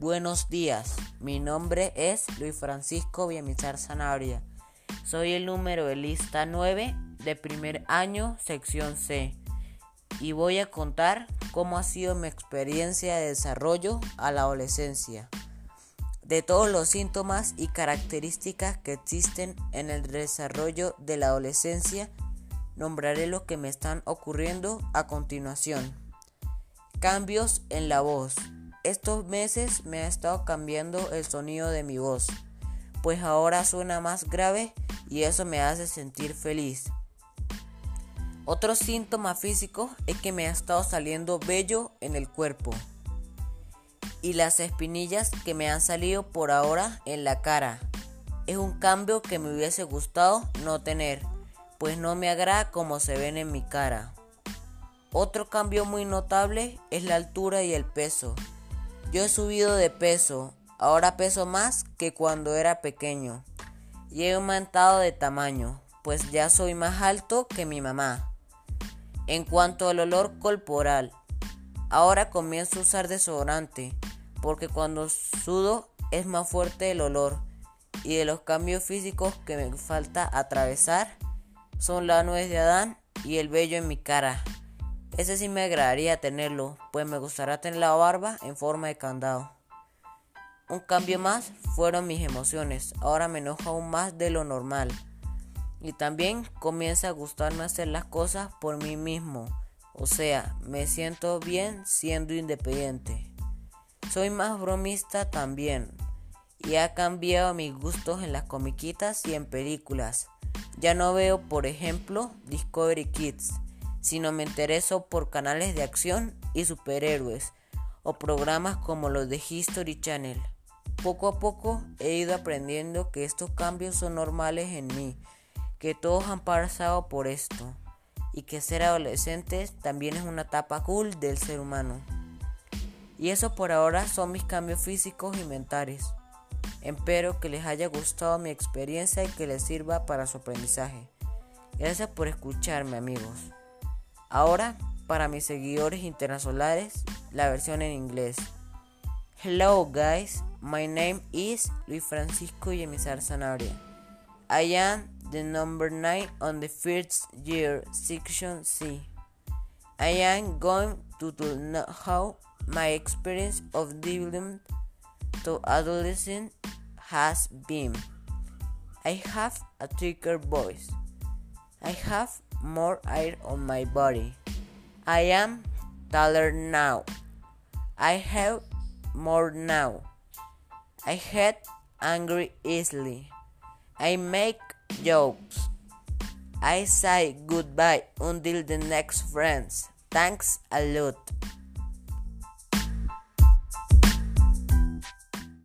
Buenos días, mi nombre es Luis Francisco Villamizar Zanabria. Soy el número de lista 9 de primer año, sección C, y voy a contar cómo ha sido mi experiencia de desarrollo a la adolescencia, de todos los síntomas y características que existen en el desarrollo de la adolescencia, nombraré los que me están ocurriendo a continuación. Cambios en la voz. Estos meses me ha estado cambiando el sonido de mi voz, pues ahora suena más grave y eso me hace sentir feliz. Otro síntoma físico es que me ha estado saliendo vello en el cuerpo y las espinillas que me han salido por ahora en la cara. Es un cambio que me hubiese gustado no tener, pues no me agrada como se ven en mi cara. Otro cambio muy notable es la altura y el peso. Yo he subido de peso, ahora peso más que cuando era pequeño. Y he aumentado de tamaño, pues ya soy más alto que mi mamá. En cuanto al olor corporal, ahora comienzo a usar desodorante, porque cuando sudo es más fuerte el olor. Y de los cambios físicos que me falta atravesar son la nuez de Adán y el vello en mi cara. Ese sí me agradaría tenerlo, pues me gustaría tener la barba en forma de candado. Un cambio más fueron mis emociones. Ahora me enojo aún más de lo normal. Y también comienza a gustarme hacer las cosas por mí mismo. O sea, me siento bien siendo independiente. Soy más bromista también. Y ha cambiado mis gustos en las comiquitas y en películas. Ya no veo, por ejemplo, Discovery Kids sino me intereso por canales de acción y superhéroes o programas como los de History Channel. Poco a poco he ido aprendiendo que estos cambios son normales en mí, que todos han pasado por esto y que ser adolescentes también es una etapa cool del ser humano. Y eso por ahora son mis cambios físicos y mentales. Espero que les haya gustado mi experiencia y que les sirva para su aprendizaje. Gracias por escucharme amigos. Ahora, para mis seguidores internacionales, la versión en inglés. Hello guys, my name is Luis Francisco Yemizar Sanabria. I am the number 9 on the first year section C. I am going to know how my experience of development to adolescence has been. I have a thicker voice. I have more air on my body. I am taller now. I have more now. I get angry easily. I make jokes. I say goodbye until the next friends. Thanks a lot.